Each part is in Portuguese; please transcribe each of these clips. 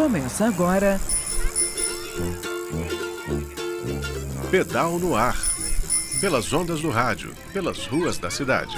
Começa agora. Pedal no ar. Pelas ondas do rádio, pelas ruas da cidade.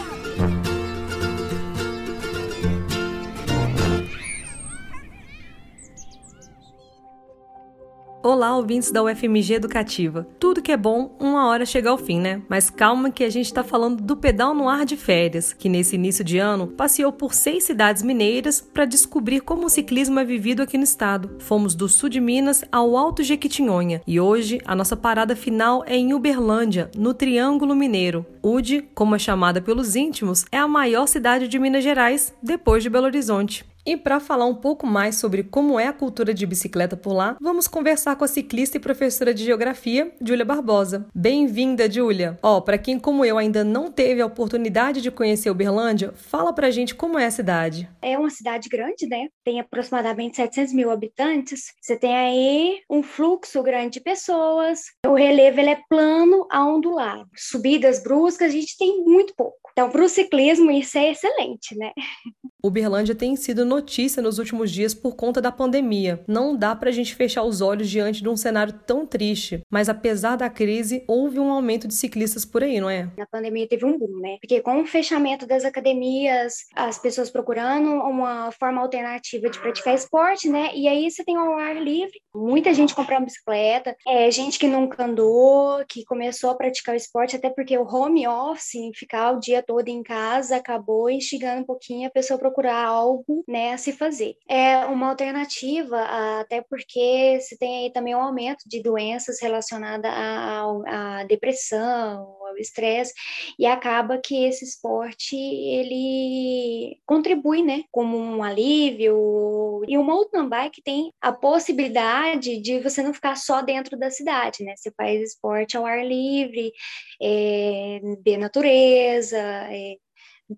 Olá, ouvintes da UFMG Educativa. Tudo que é bom, uma hora chega ao fim, né? Mas calma que a gente está falando do Pedal no Ar de Férias, que nesse início de ano passeou por seis cidades mineiras para descobrir como o ciclismo é vivido aqui no estado. Fomos do sul de Minas ao Alto Jequitinhonha e hoje a nossa parada final é em Uberlândia, no Triângulo Mineiro. Ude, como é chamada pelos íntimos, é a maior cidade de Minas Gerais, depois de Belo Horizonte. E para falar um pouco mais sobre como é a cultura de bicicleta por lá, vamos conversar com a ciclista e professora de geografia, Júlia Barbosa. Bem-vinda, Júlia. Ó, para quem como eu ainda não teve a oportunidade de conhecer Uberlândia, fala pra gente como é a cidade. É uma cidade grande, né? Tem aproximadamente 700 mil habitantes. Você tem aí um fluxo grande de pessoas. O relevo ele é plano a ondulado. Subidas bruscas a gente tem muito pouco. Então, para o ciclismo, isso é excelente, né? Uberlândia tem sido notícia nos últimos dias por conta da pandemia. Não dá para a gente fechar os olhos diante de um cenário tão triste. Mas apesar da crise, houve um aumento de ciclistas por aí, não é? Na pandemia teve um boom, né? Porque com o fechamento das academias, as pessoas procurando uma forma alternativa de praticar esporte, né? E aí você tem o ar livre, muita gente comprando bicicleta, é gente que nunca andou, que começou a praticar o esporte, até porque o home office, ficar o dia todo em casa, acabou instigando um pouquinho a pessoa procurar algo, né, a se fazer. É uma alternativa, até porque se tem aí também um aumento de doenças relacionadas à, à depressão, ao estresse, e acaba que esse esporte, ele contribui, né, como um alívio, e o mountain bike tem a possibilidade de você não ficar só dentro da cidade, né, você faz esporte ao ar livre, é, ver natureza, é,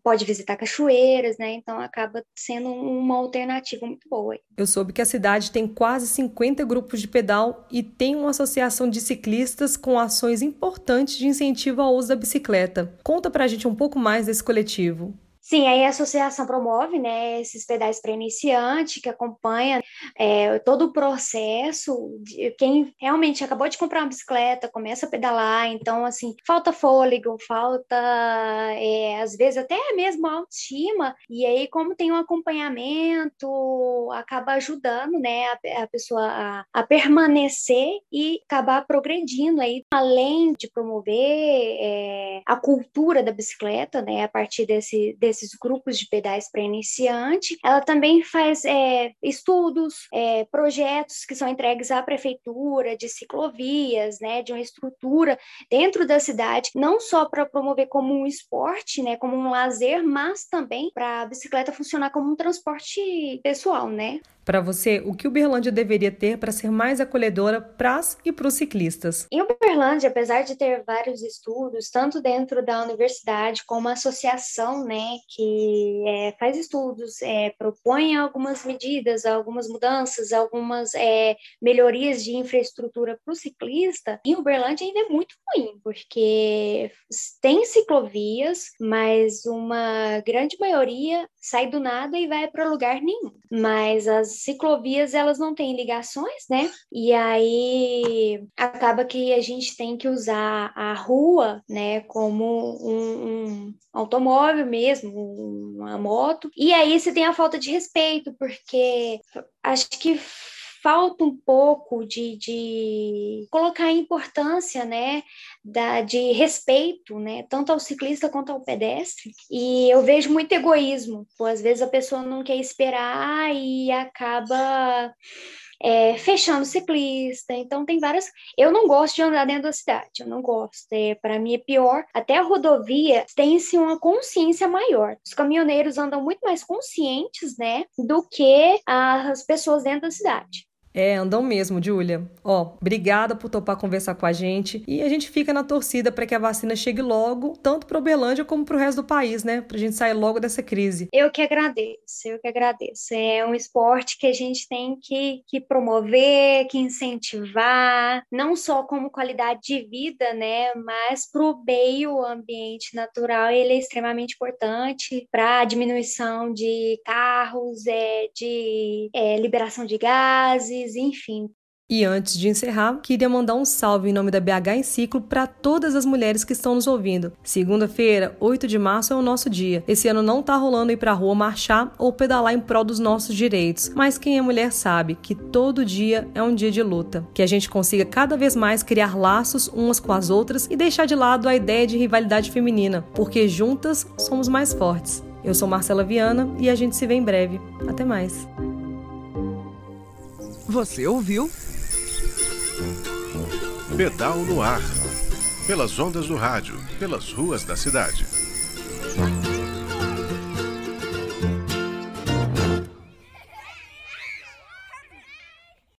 pode visitar cachoeiras, né? Então acaba sendo uma alternativa muito boa. Eu soube que a cidade tem quase 50 grupos de pedal e tem uma associação de ciclistas com ações importantes de incentivo ao uso da bicicleta. Conta pra gente um pouco mais desse coletivo. Sim, aí a associação promove, né, esses pedais para iniciante, que acompanha é, todo o processo. De, quem realmente acabou de comprar uma bicicleta, começa a pedalar, então, assim, falta fôlego, falta, é, às vezes, até mesmo autoestima, e aí, como tem um acompanhamento, acaba ajudando, né, a, a pessoa a, a, permanecer e acabar progredindo aí, além de promover é, a cultura da bicicleta, né, a partir desse, desse desses grupos de pedais para iniciante. Ela também faz é, estudos, é, projetos que são entregues à prefeitura de ciclovias, né, de uma estrutura dentro da cidade, não só para promover como um esporte, né, como um lazer, mas também para a bicicleta funcionar como um transporte pessoal, né? Para você, o que Uberlândia deveria ter para ser mais acolhedora para as e para os ciclistas? Em Uberlândia, apesar de ter vários estudos, tanto dentro da universidade como a associação, né, que é, faz estudos, é, propõe algumas medidas, algumas mudanças, algumas é, melhorias de infraestrutura para o ciclista, em Uberlândia ainda é muito ruim, porque tem ciclovias, mas uma grande maioria sai do nada e vai para lugar nenhum. Mas as ciclovias elas não têm ligações, né? E aí acaba que a gente tem que usar a rua, né, como um, um automóvel mesmo, uma moto. E aí você tem a falta de respeito, porque acho que falta um pouco de, de colocar a importância, né, da, de respeito, né, tanto ao ciclista quanto ao pedestre. E eu vejo muito egoísmo. Pô, às vezes a pessoa não quer esperar e acaba é, fechando ciclista. Então tem várias. Eu não gosto de andar dentro da cidade, eu não gosto. É, Para mim é pior. Até a rodovia tem-se uma consciência maior. Os caminhoneiros andam muito mais conscientes, né, do que as pessoas dentro da cidade. É, andam mesmo, Júlia. Ó, obrigada por topar conversar com a gente e a gente fica na torcida para que a vacina chegue logo, tanto para Uberlândia como para o resto do país, né? Para a gente sair logo dessa crise. Eu que agradeço, eu que agradeço. É um esporte que a gente tem que, que promover, que incentivar, não só como qualidade de vida, né? Mas para o meio ambiente natural, ele é extremamente importante para a diminuição de carros, é, de é, liberação de gases, enfim, e antes de encerrar, queria mandar um salve em nome da BH em Ciclo para todas as mulheres que estão nos ouvindo. Segunda-feira, 8 de março, é o nosso dia. Esse ano não tá rolando ir pra rua marchar ou pedalar em prol dos nossos direitos, mas quem é mulher sabe que todo dia é um dia de luta. Que a gente consiga cada vez mais criar laços umas com as outras e deixar de lado a ideia de rivalidade feminina, porque juntas somos mais fortes. Eu sou Marcela Viana e a gente se vê em breve. Até mais. Você ouviu? Pedal no ar. Pelas ondas do rádio, pelas ruas da cidade.